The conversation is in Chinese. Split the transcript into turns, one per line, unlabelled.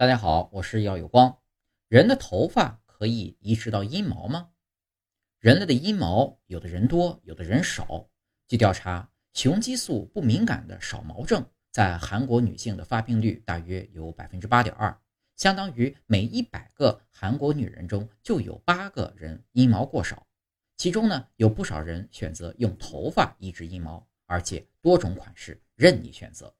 大家好，我是耀有光。人的头发可以移植到阴毛吗？人类的阴毛，有的人多，有的人少。据调查，雄激素不敏感的少毛症在韩国女性的发病率大约有百分之八点二，相当于每一百个韩国女人中就有八个人阴毛过少。其中呢，有不少人选择用头发移植阴毛，而且多种款式任你选择。